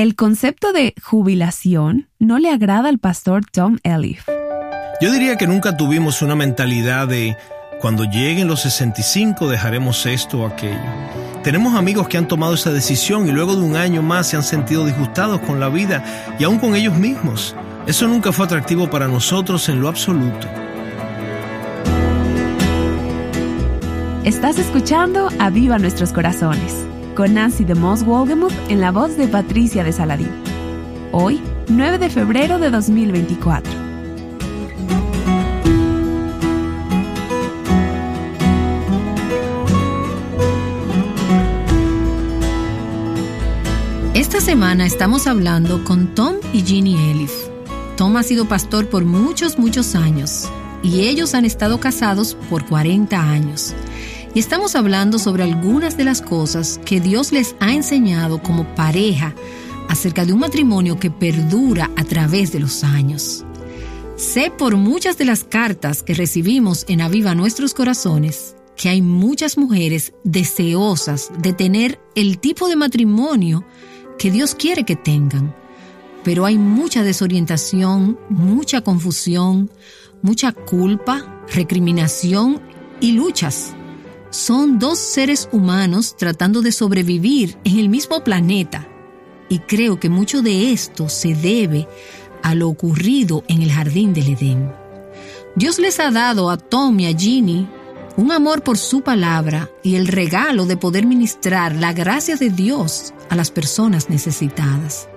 El concepto de jubilación no le agrada al pastor Tom Elliff. Yo diría que nunca tuvimos una mentalidad de cuando lleguen los 65 dejaremos esto o aquello. Tenemos amigos que han tomado esa decisión y luego de un año más se han sentido disgustados con la vida y aún con ellos mismos. Eso nunca fue atractivo para nosotros en lo absoluto. Estás escuchando A Viva Nuestros Corazones, con Nancy de Moss Wolgemuth en la voz de Patricia de Saladín. Hoy, 9 de febrero de 2024. Esta semana estamos hablando con Tom y Ginny Elif. Tom ha sido pastor por muchos, muchos años y ellos han estado casados por 40 años. Y estamos hablando sobre algunas de las cosas que Dios les ha enseñado como pareja acerca de un matrimonio que perdura a través de los años. Sé por muchas de las cartas que recibimos en Aviva Nuestros Corazones que hay muchas mujeres deseosas de tener el tipo de matrimonio que Dios quiere que tengan. Pero hay mucha desorientación, mucha confusión, mucha culpa, recriminación y luchas son dos seres humanos tratando de sobrevivir en el mismo planeta. Y creo que mucho de esto se debe a lo ocurrido en el jardín del Edén. Dios les ha dado a Tom y a Ginny un amor por su palabra y el regalo de poder ministrar la gracia de Dios a las personas necesitadas.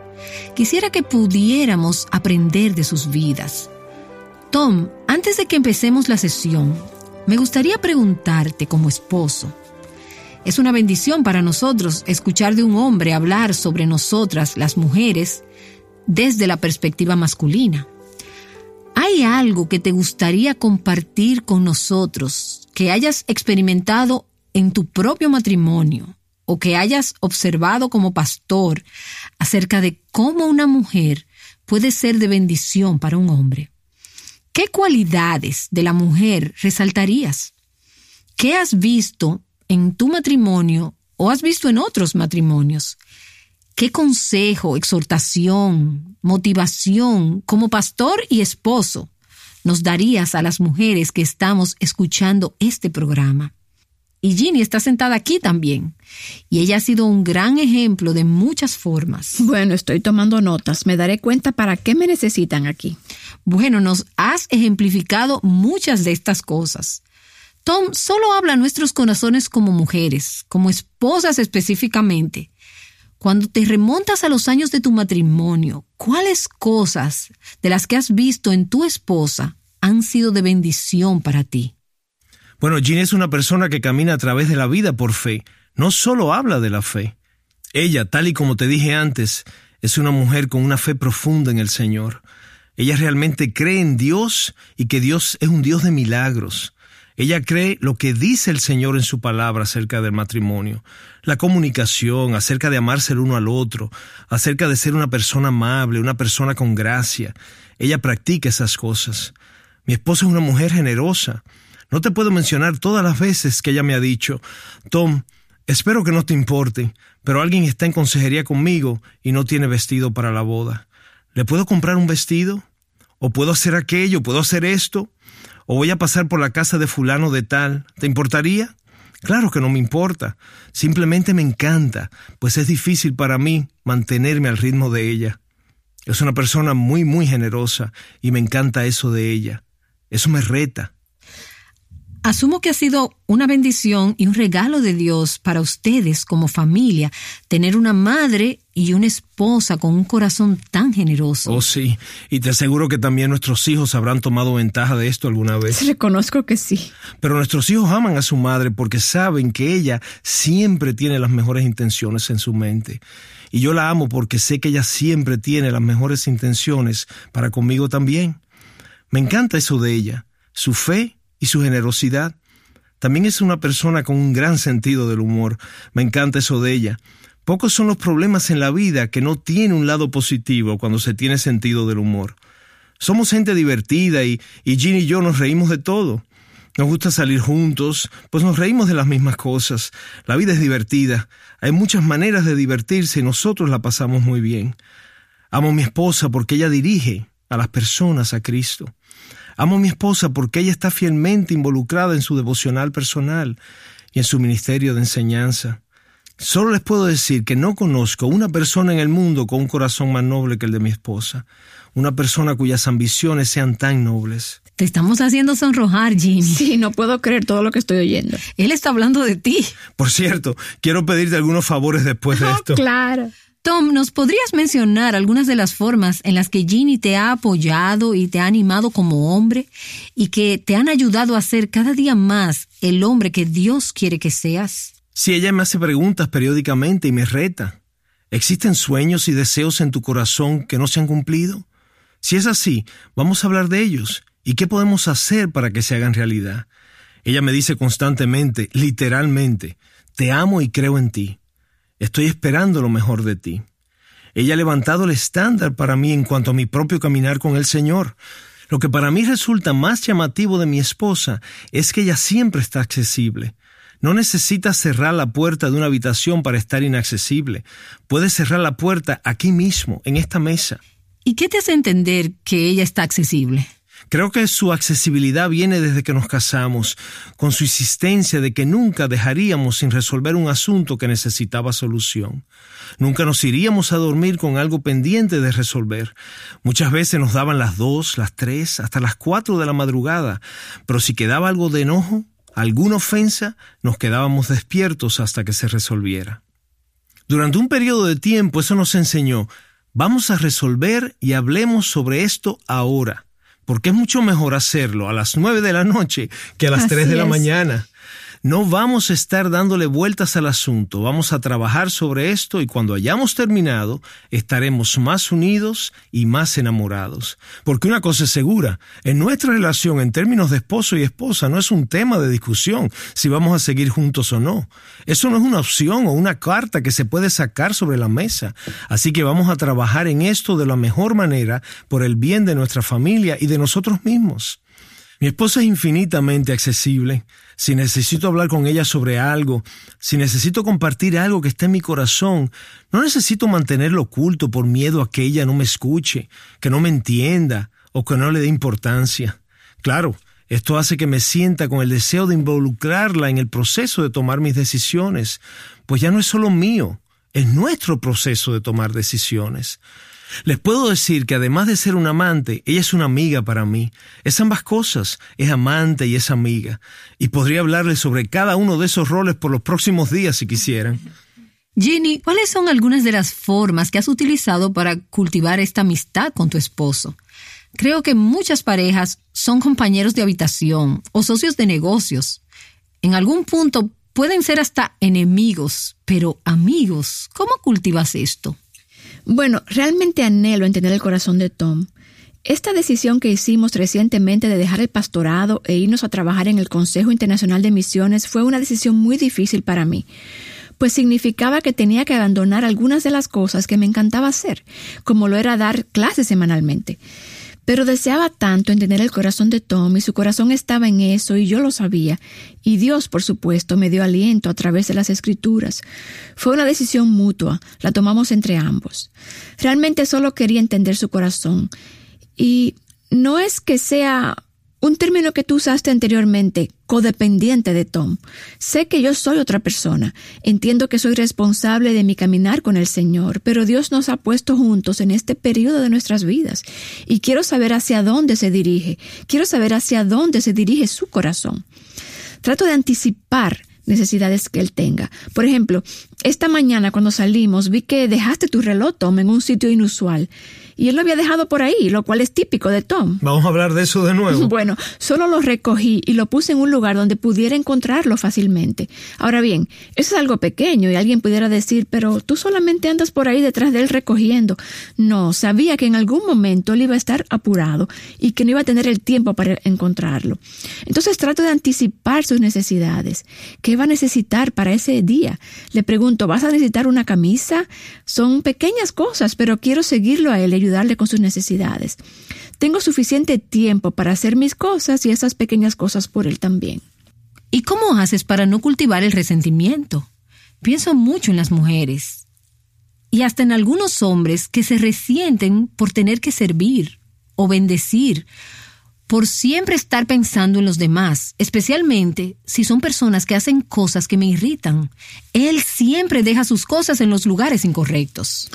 Quisiera que pudiéramos aprender de sus vidas. Tom, antes de que empecemos la sesión, me gustaría preguntarte como esposo, es una bendición para nosotros escuchar de un hombre hablar sobre nosotras, las mujeres, desde la perspectiva masculina. ¿Hay algo que te gustaría compartir con nosotros que hayas experimentado en tu propio matrimonio o que hayas observado como pastor acerca de cómo una mujer puede ser de bendición para un hombre? ¿Qué cualidades de la mujer resaltarías? ¿Qué has visto en tu matrimonio o has visto en otros matrimonios? ¿Qué consejo, exhortación, motivación como pastor y esposo nos darías a las mujeres que estamos escuchando este programa? Y Ginny está sentada aquí también. Y ella ha sido un gran ejemplo de muchas formas. Bueno, estoy tomando notas. Me daré cuenta para qué me necesitan aquí. Bueno, nos has ejemplificado muchas de estas cosas. Tom solo habla a nuestros corazones como mujeres, como esposas específicamente. Cuando te remontas a los años de tu matrimonio, ¿cuáles cosas de las que has visto en tu esposa han sido de bendición para ti? Bueno, Jean es una persona que camina a través de la vida por fe, no solo habla de la fe. Ella, tal y como te dije antes, es una mujer con una fe profunda en el Señor. Ella realmente cree en Dios y que Dios es un Dios de milagros. Ella cree lo que dice el Señor en su palabra acerca del matrimonio, la comunicación, acerca de amarse el uno al otro, acerca de ser una persona amable, una persona con gracia. Ella practica esas cosas. Mi esposa es una mujer generosa. No te puedo mencionar todas las veces que ella me ha dicho, Tom, espero que no te importe, pero alguien está en consejería conmigo y no tiene vestido para la boda. ¿Le puedo comprar un vestido? ¿O puedo hacer aquello? ¿Puedo hacer esto? ¿O voy a pasar por la casa de fulano de tal? ¿Te importaría? Claro que no me importa. Simplemente me encanta, pues es difícil para mí mantenerme al ritmo de ella. Es una persona muy, muy generosa y me encanta eso de ella. Eso me reta. Asumo que ha sido una bendición y un regalo de Dios para ustedes como familia tener una madre y una esposa con un corazón tan generoso. Oh, sí. Y te aseguro que también nuestros hijos habrán tomado ventaja de esto alguna vez. Reconozco que sí. Pero nuestros hijos aman a su madre porque saben que ella siempre tiene las mejores intenciones en su mente. Y yo la amo porque sé que ella siempre tiene las mejores intenciones para conmigo también. Me encanta eso de ella, su fe y su generosidad. También es una persona con un gran sentido del humor. Me encanta eso de ella. Pocos son los problemas en la vida que no tienen un lado positivo cuando se tiene sentido del humor. Somos gente divertida y, y Jean y yo nos reímos de todo. Nos gusta salir juntos, pues nos reímos de las mismas cosas. La vida es divertida. Hay muchas maneras de divertirse y nosotros la pasamos muy bien. Amo a mi esposa porque ella dirige a las personas a Cristo. Amo a mi esposa porque ella está fielmente involucrada en su devocional personal y en su ministerio de enseñanza. Solo les puedo decir que no conozco una persona en el mundo con un corazón más noble que el de mi esposa, una persona cuyas ambiciones sean tan nobles. Te estamos haciendo sonrojar, Jimmy. Sí, no puedo creer todo lo que estoy oyendo. Él está hablando de ti. Por cierto, quiero pedirte algunos favores después de Oh, esto. claro. Tom, ¿nos podrías mencionar algunas de las formas en las que Ginny te ha apoyado y te ha animado como hombre y que te han ayudado a ser cada día más el hombre que Dios quiere que seas? Si ella me hace preguntas periódicamente y me reta, ¿existen sueños y deseos en tu corazón que no se han cumplido? Si es así, vamos a hablar de ellos y qué podemos hacer para que se hagan realidad. Ella me dice constantemente, literalmente, te amo y creo en ti. Estoy esperando lo mejor de ti. Ella ha levantado el estándar para mí en cuanto a mi propio caminar con el Señor. Lo que para mí resulta más llamativo de mi esposa es que ella siempre está accesible. No necesita cerrar la puerta de una habitación para estar inaccesible. Puede cerrar la puerta aquí mismo, en esta mesa. ¿Y qué te hace entender que ella está accesible? Creo que su accesibilidad viene desde que nos casamos, con su insistencia de que nunca dejaríamos sin resolver un asunto que necesitaba solución. Nunca nos iríamos a dormir con algo pendiente de resolver. Muchas veces nos daban las dos, las tres, hasta las cuatro de la madrugada, pero si quedaba algo de enojo, alguna ofensa, nos quedábamos despiertos hasta que se resolviera. Durante un periodo de tiempo eso nos enseñó, vamos a resolver y hablemos sobre esto ahora porque es mucho mejor hacerlo a las nueve de la noche que a las Así tres de la mañana. No vamos a estar dándole vueltas al asunto, vamos a trabajar sobre esto y cuando hayamos terminado estaremos más unidos y más enamorados. Porque una cosa es segura, en nuestra relación en términos de esposo y esposa no es un tema de discusión si vamos a seguir juntos o no. Eso no es una opción o una carta que se puede sacar sobre la mesa. Así que vamos a trabajar en esto de la mejor manera por el bien de nuestra familia y de nosotros mismos. Mi esposa es infinitamente accesible. Si necesito hablar con ella sobre algo, si necesito compartir algo que está en mi corazón, no necesito mantenerlo oculto por miedo a que ella no me escuche, que no me entienda o que no le dé importancia. Claro, esto hace que me sienta con el deseo de involucrarla en el proceso de tomar mis decisiones, pues ya no es solo mío, es nuestro proceso de tomar decisiones. Les puedo decir que además de ser un amante, ella es una amiga para mí. Es ambas cosas, es amante y es amiga. Y podría hablarles sobre cada uno de esos roles por los próximos días si quisieran. Ginny, ¿cuáles son algunas de las formas que has utilizado para cultivar esta amistad con tu esposo? Creo que muchas parejas son compañeros de habitación o socios de negocios. En algún punto pueden ser hasta enemigos, pero amigos, ¿cómo cultivas esto? Bueno, realmente anhelo entender el corazón de Tom. Esta decisión que hicimos recientemente de dejar el pastorado e irnos a trabajar en el Consejo Internacional de Misiones fue una decisión muy difícil para mí, pues significaba que tenía que abandonar algunas de las cosas que me encantaba hacer, como lo era dar clases semanalmente. Pero deseaba tanto entender el corazón de Tom y su corazón estaba en eso y yo lo sabía. Y Dios, por supuesto, me dio aliento a través de las escrituras. Fue una decisión mutua, la tomamos entre ambos. Realmente solo quería entender su corazón. Y no es que sea un término que tú usaste anteriormente, codependiente de Tom. Sé que yo soy otra persona. Entiendo que soy responsable de mi caminar con el Señor, pero Dios nos ha puesto juntos en este periodo de nuestras vidas. Y quiero saber hacia dónde se dirige. Quiero saber hacia dónde se dirige su corazón. Trato de anticipar necesidades que él tenga. Por ejemplo, esta mañana cuando salimos vi que dejaste tu reloj, Tom, en un sitio inusual. Y él lo había dejado por ahí, lo cual es típico de Tom. Vamos a hablar de eso de nuevo. Bueno, solo lo recogí y lo puse en un lugar donde pudiera encontrarlo fácilmente. Ahora bien, eso es algo pequeño y alguien pudiera decir, pero tú solamente andas por ahí detrás de él recogiendo. No, sabía que en algún momento él iba a estar apurado y que no iba a tener el tiempo para encontrarlo. Entonces trato de anticipar sus necesidades. ¿Qué va a necesitar para ese día? Le pregunto, ¿vas a necesitar una camisa? Son pequeñas cosas, pero quiero seguirlo a él ayudarle con sus necesidades. Tengo suficiente tiempo para hacer mis cosas y esas pequeñas cosas por él también. ¿Y cómo haces para no cultivar el resentimiento? Pienso mucho en las mujeres y hasta en algunos hombres que se resienten por tener que servir o bendecir, por siempre estar pensando en los demás, especialmente si son personas que hacen cosas que me irritan. Él siempre deja sus cosas en los lugares incorrectos.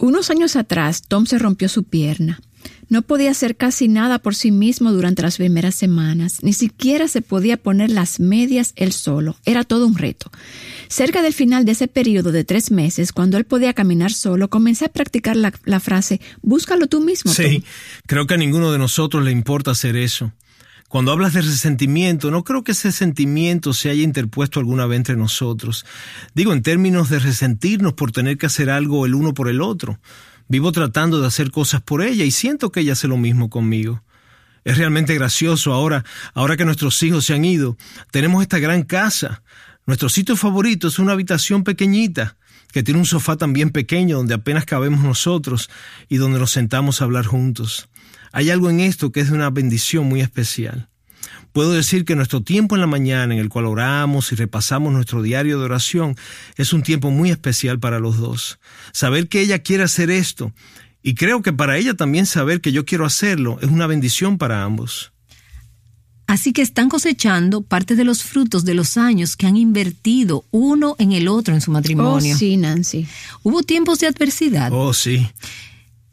Unos años atrás, Tom se rompió su pierna. No podía hacer casi nada por sí mismo durante las primeras semanas, ni siquiera se podía poner las medias él solo. Era todo un reto. Cerca del final de ese periodo de tres meses, cuando él podía caminar solo, comencé a practicar la, frase, búscalo tú mismo. Sí, creo que a ninguno de nosotros le importa hacer eso. Cuando hablas de resentimiento, no creo que ese sentimiento se haya interpuesto alguna vez entre nosotros. Digo, en términos de resentirnos por tener que hacer algo el uno por el otro. Vivo tratando de hacer cosas por ella y siento que ella hace lo mismo conmigo. Es realmente gracioso ahora, ahora que nuestros hijos se han ido. Tenemos esta gran casa. Nuestro sitio favorito es una habitación pequeñita, que tiene un sofá también pequeño donde apenas cabemos nosotros y donde nos sentamos a hablar juntos. Hay algo en esto que es de una bendición muy especial. Puedo decir que nuestro tiempo en la mañana en el cual oramos y repasamos nuestro diario de oración es un tiempo muy especial para los dos. Saber que ella quiere hacer esto y creo que para ella también saber que yo quiero hacerlo es una bendición para ambos. Así que están cosechando parte de los frutos de los años que han invertido uno en el otro en su matrimonio. Oh, sí, Nancy. ¿Hubo tiempos de adversidad? Oh, sí.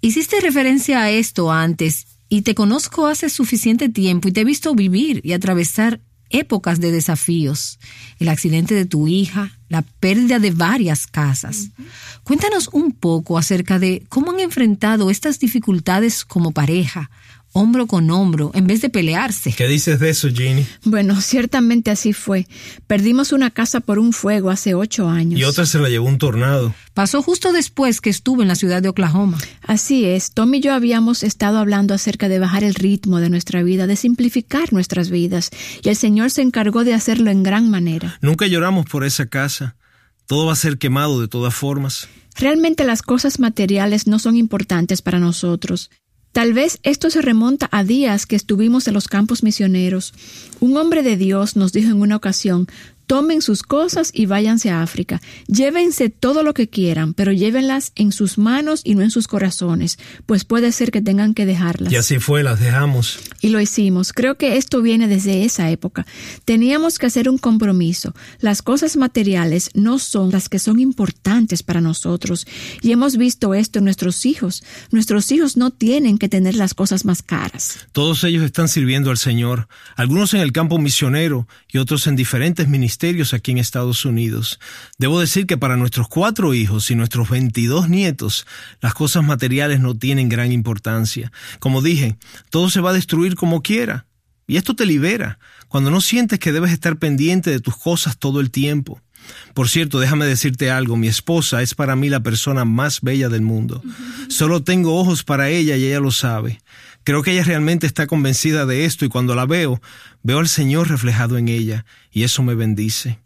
Hiciste referencia a esto antes y te conozco hace suficiente tiempo y te he visto vivir y atravesar épocas de desafíos, el accidente de tu hija, la pérdida de varias casas. Cuéntanos un poco acerca de cómo han enfrentado estas dificultades como pareja, hombro con hombro, en vez de pelearse. ¿Qué dices de eso, Ginny? Bueno, ciertamente así fue. Perdimos una casa por un fuego hace ocho años. Y otra se la llevó un tornado. Pasó justo después que estuve en la ciudad de Oklahoma. Así es, Tom y yo habíamos estado hablando acerca de bajar el ritmo de nuestra vida, de simplificar nuestras vidas, y el Señor se encargó de hacerlo en gran manera. Nunca lloramos por esa casa. Todo va a ser quemado de todas formas. Realmente las cosas materiales no son importantes para nosotros. Tal vez esto se remonta a días que estuvimos en los campos misioneros. Un hombre de Dios nos dijo en una ocasión, Tomen sus cosas y váyanse a África. Llévense todo lo que quieran, pero llévenlas en sus manos y no en sus corazones, pues puede ser que tengan que dejarlas. Y así fue, las dejamos. Y lo hicimos. Creo que esto viene desde esa época. Teníamos que hacer un compromiso. Las cosas materiales no son las que son importantes para nosotros. Y hemos visto esto en nuestros hijos. Nuestros hijos no tienen que tener las cosas más caras. Todos ellos están sirviendo al Señor, algunos en el campo misionero y otros en diferentes ministerios aquí en Estados Unidos. Debo decir que para nuestros cuatro hijos y nuestros 22 nietos, las cosas materiales no tienen gran importancia. Como dije, todo se va a destruir como quiera. Y esto te libera, cuando no sientes que debes estar pendiente de tus cosas todo el tiempo. Por cierto, déjame decirte algo, mi esposa es para mí la persona más bella del mundo. Solo tengo ojos para ella y ella lo sabe. Creo que ella realmente está convencida de esto y cuando la veo, veo al Señor reflejado en ella y eso me bendice.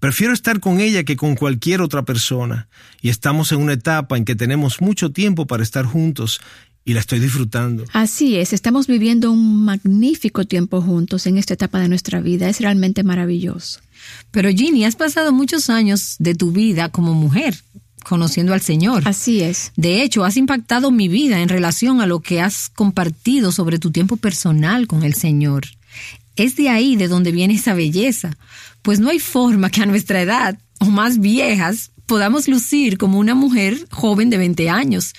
Prefiero estar con ella que con cualquier otra persona y estamos en una etapa en que tenemos mucho tiempo para estar juntos y la estoy disfrutando. Así es, estamos viviendo un magnífico tiempo juntos en esta etapa de nuestra vida, es realmente maravilloso. Pero Ginny, has pasado muchos años de tu vida como mujer conociendo al Señor. Así es. De hecho, has impactado mi vida en relación a lo que has compartido sobre tu tiempo personal con el Señor. Es de ahí de donde viene esa belleza, pues no hay forma que a nuestra edad, o más viejas, podamos lucir como una mujer joven de 20 años.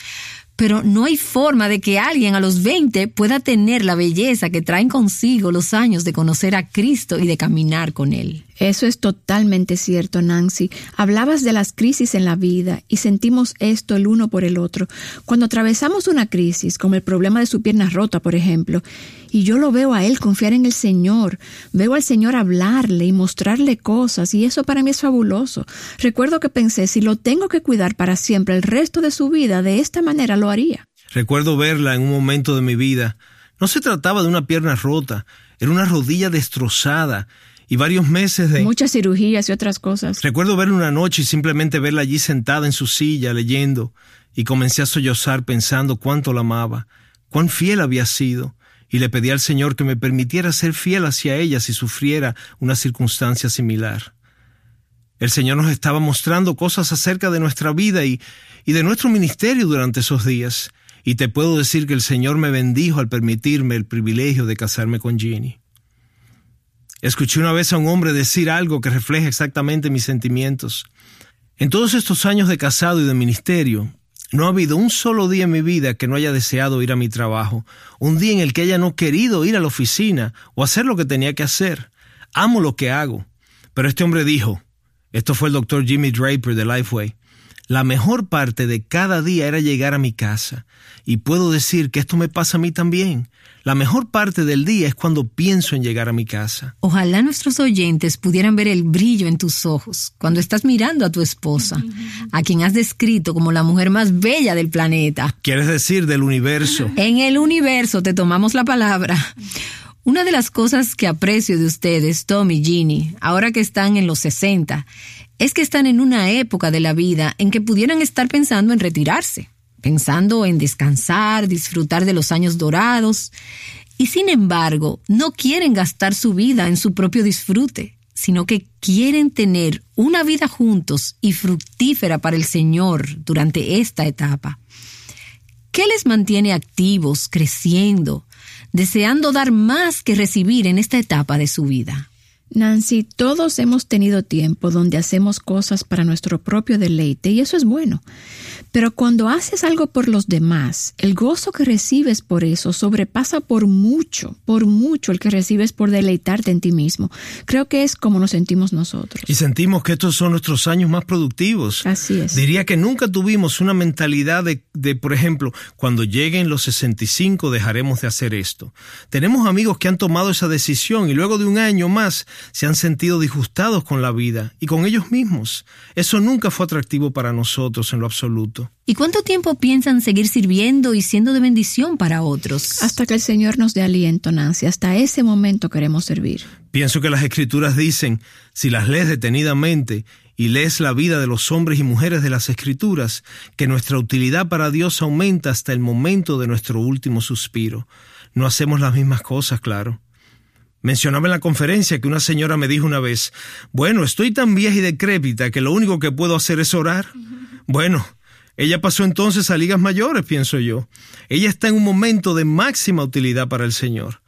Pero no hay forma de que alguien a los 20 pueda tener la belleza que traen consigo los años de conocer a Cristo y de caminar con Él. Eso es totalmente cierto, Nancy. Hablabas de las crisis en la vida y sentimos esto el uno por el otro. Cuando atravesamos una crisis, como el problema de su pierna rota, por ejemplo, y yo lo veo a él confiar en el Señor, veo al Señor hablarle y mostrarle cosas, y eso para mí es fabuloso. Recuerdo que pensé, si lo tengo que cuidar para siempre el resto de su vida, de esta manera lo haría. Recuerdo verla en un momento de mi vida. No se trataba de una pierna rota, era una rodilla destrozada y varios meses de... Muchas cirugías y otras cosas. Recuerdo verla una noche y simplemente verla allí sentada en su silla leyendo y comencé a sollozar pensando cuánto la amaba, cuán fiel había sido, y le pedí al Señor que me permitiera ser fiel hacia ella si sufriera una circunstancia similar. El Señor nos estaba mostrando cosas acerca de nuestra vida y, y de nuestro ministerio durante esos días, y te puedo decir que el Señor me bendijo al permitirme el privilegio de casarme con Ginny. Escuché una vez a un hombre decir algo que refleja exactamente mis sentimientos. En todos estos años de casado y de ministerio, no ha habido un solo día en mi vida que no haya deseado ir a mi trabajo, un día en el que haya no querido ir a la oficina o hacer lo que tenía que hacer. Amo lo que hago. Pero este hombre dijo, esto fue el doctor Jimmy Draper de Lifeway, la mejor parte de cada día era llegar a mi casa. Y puedo decir que esto me pasa a mí también. La mejor parte del día es cuando pienso en llegar a mi casa. Ojalá nuestros oyentes pudieran ver el brillo en tus ojos cuando estás mirando a tu esposa, a quien has descrito como la mujer más bella del planeta. ¿Quieres decir del universo? En el universo te tomamos la palabra. Una de las cosas que aprecio de ustedes, Tom y Ginny, ahora que están en los 60, es que están en una época de la vida en que pudieran estar pensando en retirarse, pensando en descansar, disfrutar de los años dorados, y sin embargo no quieren gastar su vida en su propio disfrute, sino que quieren tener una vida juntos y fructífera para el Señor durante esta etapa. ¿Qué les mantiene activos, creciendo, deseando dar más que recibir en esta etapa de su vida? Nancy, todos hemos tenido tiempo donde hacemos cosas para nuestro propio deleite y eso es bueno. Pero cuando haces algo por los demás, el gozo que recibes por eso sobrepasa por mucho, por mucho el que recibes por deleitarte en ti mismo. Creo que es como nos sentimos nosotros. Y sentimos que estos son nuestros años más productivos. Así es. Diría que nunca tuvimos una mentalidad de, de, por ejemplo, cuando lleguen los 65 dejaremos de hacer esto. Tenemos amigos que han tomado esa decisión y luego de un año más se han sentido disgustados con la vida y con ellos mismos. Eso nunca fue atractivo para nosotros en lo absoluto. ¿Y cuánto tiempo piensan seguir sirviendo y siendo de bendición para otros? Hasta que el Señor nos dé aliento, Nancy. Hasta ese momento queremos servir. Pienso que las escrituras dicen, si las lees detenidamente y lees la vida de los hombres y mujeres de las escrituras, que nuestra utilidad para Dios aumenta hasta el momento de nuestro último suspiro. No hacemos las mismas cosas, claro. Mencionaba en la conferencia que una señora me dijo una vez, bueno, estoy tan vieja y decrépita que lo único que puedo hacer es orar. Bueno, ella pasó entonces a ligas mayores, pienso yo. Ella está en un momento de máxima utilidad para el Señor.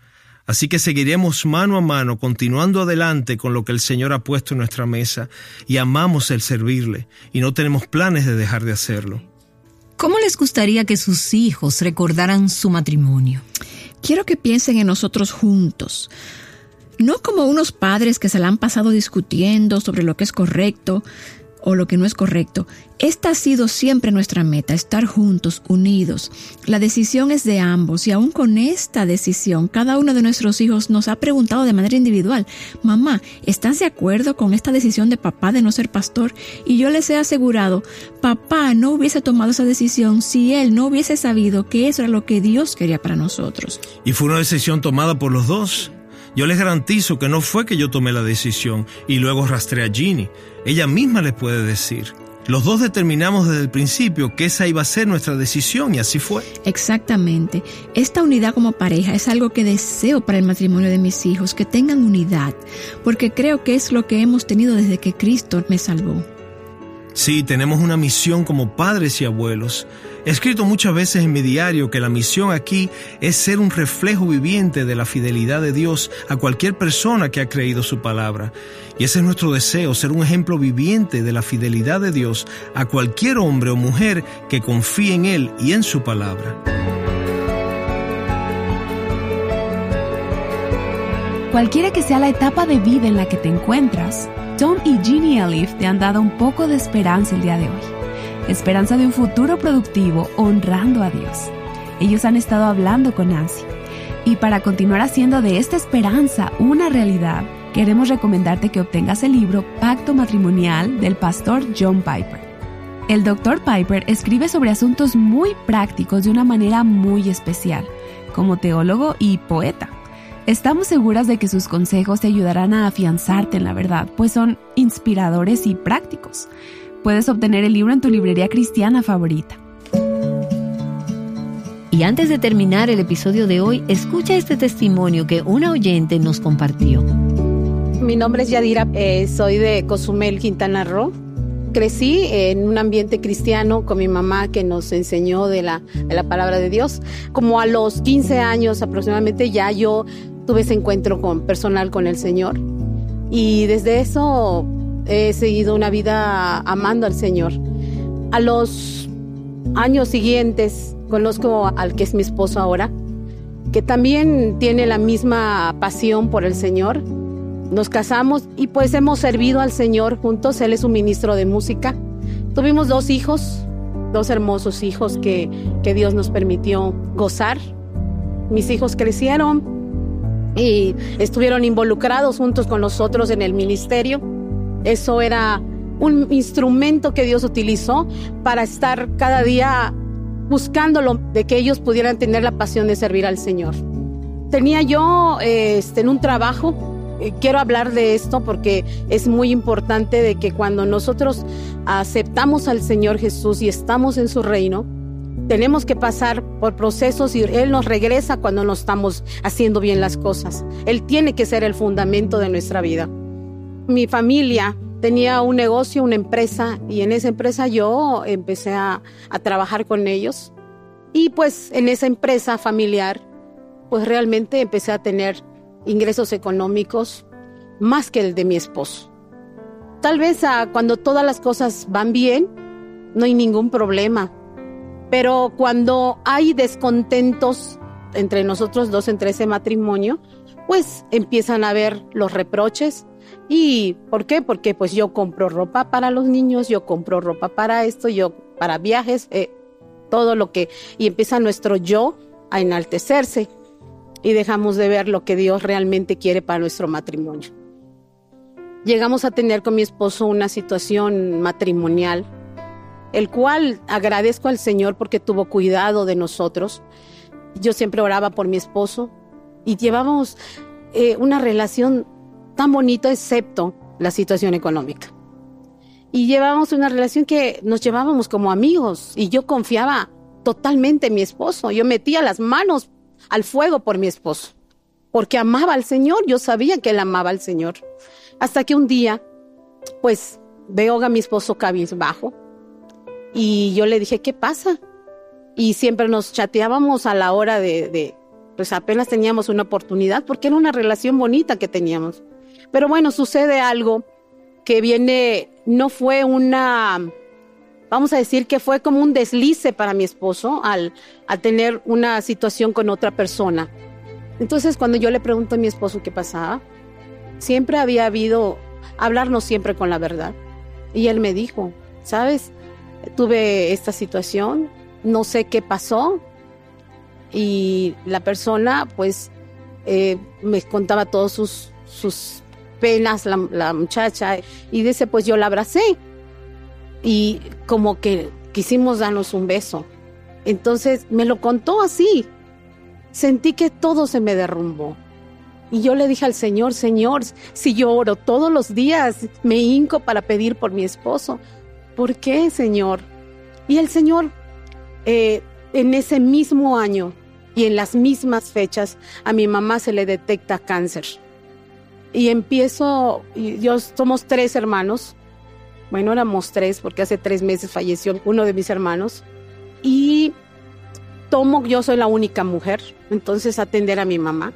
Así que seguiremos mano a mano, continuando adelante con lo que el Señor ha puesto en nuestra mesa, y amamos el servirle, y no tenemos planes de dejar de hacerlo. ¿Cómo les gustaría que sus hijos recordaran su matrimonio? Quiero que piensen en nosotros juntos, no como unos padres que se la han pasado discutiendo sobre lo que es correcto o lo que no es correcto. Esta ha sido siempre nuestra meta, estar juntos, unidos. La decisión es de ambos y aún con esta decisión, cada uno de nuestros hijos nos ha preguntado de manera individual, mamá, ¿estás de acuerdo con esta decisión de papá de no ser pastor? Y yo les he asegurado, papá no hubiese tomado esa decisión si él no hubiese sabido que eso era lo que Dios quería para nosotros. Y fue una decisión tomada por los dos. Yo les garantizo que no fue que yo tomé la decisión y luego rastré a Ginny. Ella misma les puede decir. Los dos determinamos desde el principio que esa iba a ser nuestra decisión y así fue. Exactamente. Esta unidad como pareja es algo que deseo para el matrimonio de mis hijos, que tengan unidad, porque creo que es lo que hemos tenido desde que Cristo me salvó. Sí, tenemos una misión como padres y abuelos. He escrito muchas veces en mi diario que la misión aquí es ser un reflejo viviente de la fidelidad de Dios a cualquier persona que ha creído su palabra. Y ese es nuestro deseo, ser un ejemplo viviente de la fidelidad de Dios a cualquier hombre o mujer que confíe en Él y en su palabra. Cualquiera que sea la etapa de vida en la que te encuentras, Tom y Ginny Elif te han dado un poco de esperanza el día de hoy esperanza de un futuro productivo honrando a Dios. Ellos han estado hablando con Nancy. Y para continuar haciendo de esta esperanza una realidad, queremos recomendarte que obtengas el libro Pacto Matrimonial del pastor John Piper. El doctor Piper escribe sobre asuntos muy prácticos de una manera muy especial, como teólogo y poeta. Estamos seguras de que sus consejos te ayudarán a afianzarte en la verdad, pues son inspiradores y prácticos. Puedes obtener el libro en tu librería cristiana favorita. Y antes de terminar el episodio de hoy, escucha este testimonio que una oyente nos compartió. Mi nombre es Yadira, eh, soy de Cozumel, Quintana Roo. Crecí en un ambiente cristiano con mi mamá que nos enseñó de la, de la palabra de Dios. Como a los 15 años aproximadamente ya yo tuve ese encuentro con, personal con el Señor. Y desde eso he seguido una vida amando al Señor. A los años siguientes conozco al que es mi esposo ahora, que también tiene la misma pasión por el Señor. Nos casamos y pues hemos servido al Señor juntos. Él es un ministro de música. Tuvimos dos hijos, dos hermosos hijos que, que Dios nos permitió gozar. Mis hijos crecieron y estuvieron involucrados juntos con nosotros en el ministerio. Eso era un instrumento que Dios utilizó para estar cada día buscándolo, de que ellos pudieran tener la pasión de servir al Señor. Tenía yo este, en un trabajo, eh, quiero hablar de esto porque es muy importante de que cuando nosotros aceptamos al Señor Jesús y estamos en su reino, tenemos que pasar por procesos y Él nos regresa cuando no estamos haciendo bien las cosas. Él tiene que ser el fundamento de nuestra vida. Mi familia tenía un negocio, una empresa, y en esa empresa yo empecé a, trabajar con ellos. Y pues en esa empresa familiar, pues realmente empecé a tener ingresos económicos más que el de mi esposo. Tal vez ah, cuando todas las cosas van bien, no hay ningún problema. Pero cuando hay descontentos entre nosotros dos, entre ese matrimonio, pues empiezan a haber los reproches, ¿Y por qué? Porque pues yo compro ropa para los niños, yo compro ropa para esto, yo para viajes, eh, todo lo que... Y empieza nuestro yo a enaltecerse y dejamos de ver lo que Dios realmente quiere para nuestro matrimonio. Llegamos a tener con mi esposo una situación matrimonial, el cual agradezco al Señor porque tuvo cuidado de nosotros. Yo siempre oraba por mi esposo y llevábamos eh, una relación tan bonito excepto la situación económica. Y llevábamos una relación que nos llevábamos como amigos y yo confiaba totalmente en mi esposo. Yo metía las manos al fuego por mi esposo, porque amaba al Señor, yo sabía que él amaba al Señor. Hasta que un día, pues, veo a mi esposo cabizbajo y yo le dije, ¿qué pasa? Y siempre nos chateábamos a la hora de, pues apenas teníamos una oportunidad, porque era una relación bonita que teníamos. Pero bueno, sucede algo que viene, no fue una, vamos a decir que fue como un deslice para mi esposo al, tener una situación con otra persona. Entonces cuando yo le pregunto a mi esposo qué pasaba, siempre había habido, hablarnos siempre con la verdad. Y él me dijo, ¿sabes? Tuve esta situación, no sé qué pasó. Y la persona pues eh, me contaba todos sus, sus penas la, muchacha y dice, pues yo la abracé y como que quisimos darnos un beso. Entonces me lo contó así. Sentí que todo se me derrumbó. Y yo le dije al Señor, Señor, si yo oro todos los días, me hinco para pedir por mi esposo. ¿Por qué, Señor? Y el Señor, eh, en ese mismo año y en las mismas fechas, a mi mamá se le detecta cáncer. Y empiezo, yo somos tres hermanos, bueno, éramos tres porque hace tres meses falleció uno de mis hermanos, y tomo, yo soy la única mujer, entonces atender a mi mamá,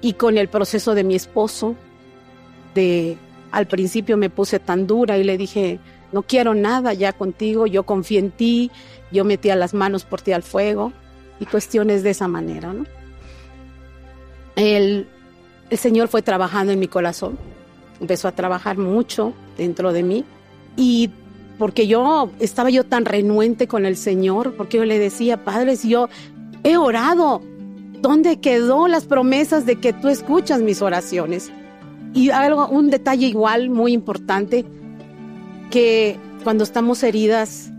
y con el proceso de mi esposo, de al principio me puse tan dura y le dije, no quiero nada ya contigo, yo confío en ti, yo metía las manos por ti al fuego, y cuestiones de esa manera, ¿no? El, el Señor fue trabajando en mi corazón, empezó a trabajar mucho dentro de mí y porque yo estaba yo tan renuente con el Señor, porque yo le decía, Padre, si yo he orado, ¿dónde quedó las promesas de que tú escuchas mis oraciones? Y algo, un detalle igual muy importante, que cuando estamos heridas,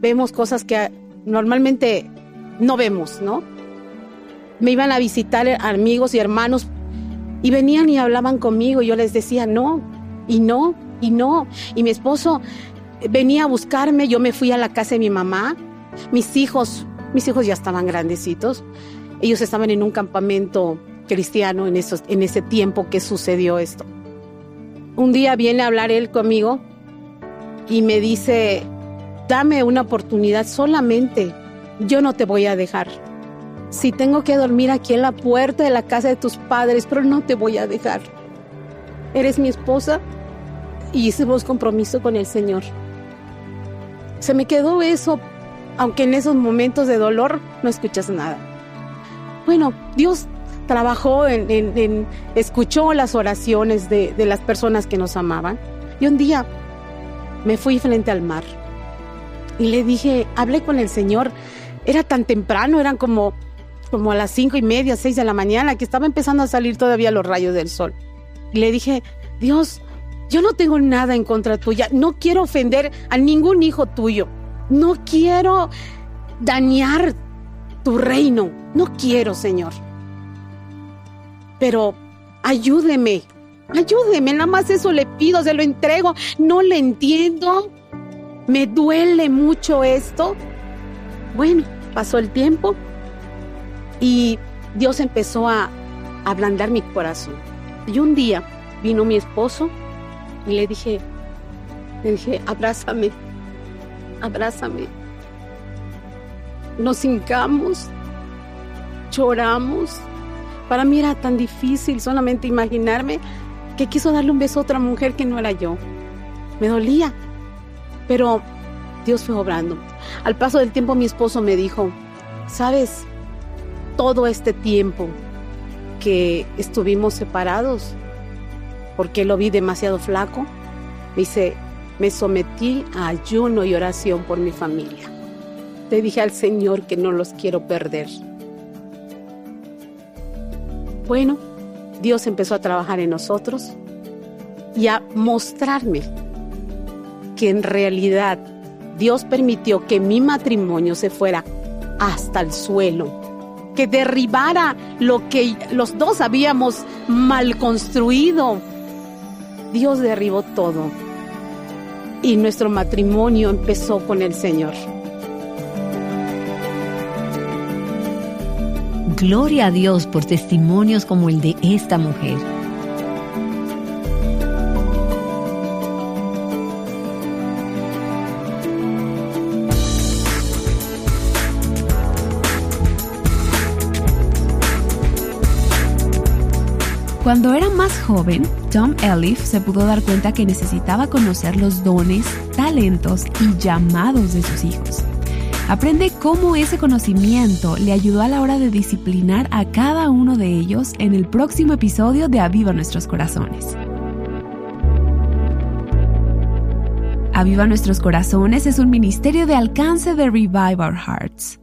vemos cosas que normalmente no vemos, ¿no? Me iban a visitar amigos y hermanos y venían y hablaban conmigo y yo les decía no, y no, y no. Y mi esposo venía a buscarme, yo me fui a la casa de mi mamá, mis hijos Mis hijos ya estaban grandecitos. Ellos estaban en un campamento cristiano en, esos, en ese tiempo que sucedió esto. Un día viene a hablar él conmigo y me dice, dame una oportunidad solamente, yo no te voy a dejar. Si tengo que dormir aquí en la puerta de la casa de tus padres, pero no te voy a dejar. Eres mi esposa y hicimos compromiso con el Señor. Se me quedó eso, aunque en esos momentos de dolor no escuchas nada. Bueno, Dios trabajó en, escuchó las oraciones de, de las personas que nos amaban. Y un día me fui frente al mar y le dije, hablé con el Señor. Era tan temprano, eran como, como a las cinco y media, seis de la mañana, que estaba empezando a salir todavía los rayos del sol. Y le dije, Dios, yo no tengo nada en contra tuya, no quiero ofender a ningún hijo tuyo, no quiero dañar tu reino, no quiero, Señor. Pero ayúdeme, ayúdeme, nada más eso le pido, se lo entrego, no le entiendo, me duele mucho esto. Bueno, pasó el tiempo y Dios empezó a ablandar mi corazón. Y un día vino mi esposo y le dije, le dije, abrázame, abrázame. Nos hincamos, lloramos. Para mí era tan difícil solamente imaginarme que quiso darle un beso a otra mujer que no era yo. Me dolía, pero Dios fue obrando. Al paso del tiempo mi esposo me dijo, sabes, todo este tiempo que estuvimos separados, porque lo vi demasiado flaco, me dice, me sometí a ayuno y oración por mi familia. Le dije al Señor que no los quiero perder. Bueno, Dios empezó a trabajar en nosotros y a mostrarme que en realidad Dios permitió que mi matrimonio se fuera hasta el suelo, que derribara lo que los dos habíamos mal construido. Dios derribó todo y nuestro matrimonio empezó con el Señor. Gloria a Dios por testimonios como el de esta mujer. Cuando era más joven, Tom Elif se pudo dar cuenta que necesitaba conocer los dones, talentos y llamados de sus hijos. Aprende cómo ese conocimiento le ayudó a la hora de disciplinar a cada uno de ellos en el próximo episodio de Aviva Nuestros Corazones. Aviva Nuestros Corazones es un ministerio de alcance de Revive Our Hearts.